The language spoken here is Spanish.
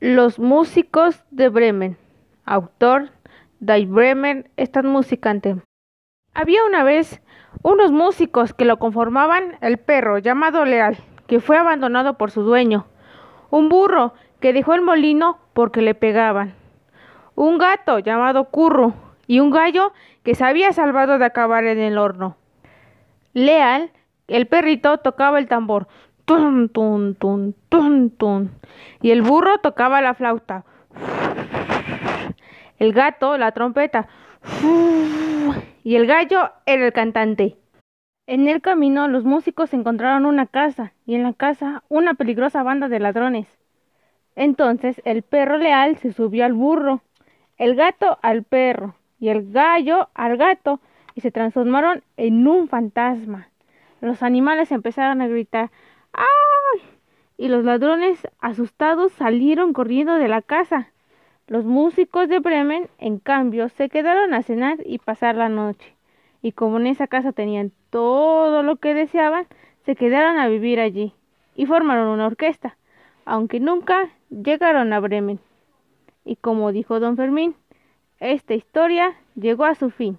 Los músicos de Bremen. Autor Die Bremen Stadtmusikanten. Había una vez unos músicos que lo conformaban el perro llamado Leal, que fue abandonado por su dueño, un burro que dejó el molino porque le pegaban, un gato llamado Curro y un gallo que se había salvado de acabar en el horno. Leal, el perrito, tocaba el tambor tun, tun, tun, tun, tun. Y el burro tocaba la flauta. El gato la trompeta. Y el gallo era el cantante. En el camino los músicos encontraron una casa y en la casa una peligrosa banda de ladrones. Entonces el perro leal se subió al burro, el gato al perro y el gallo al gato y se transformaron en un fantasma. Los animales empezaron a gritar ¡Ay! Y los ladrones, asustados, salieron corriendo de la casa. Los músicos de Bremen, en cambio, se quedaron a cenar y pasar la noche. Y como en esa casa tenían todo lo que deseaban, se quedaron a vivir allí y formaron una orquesta, aunque nunca llegaron a Bremen. Y como dijo don Fermín, esta historia llegó a su fin.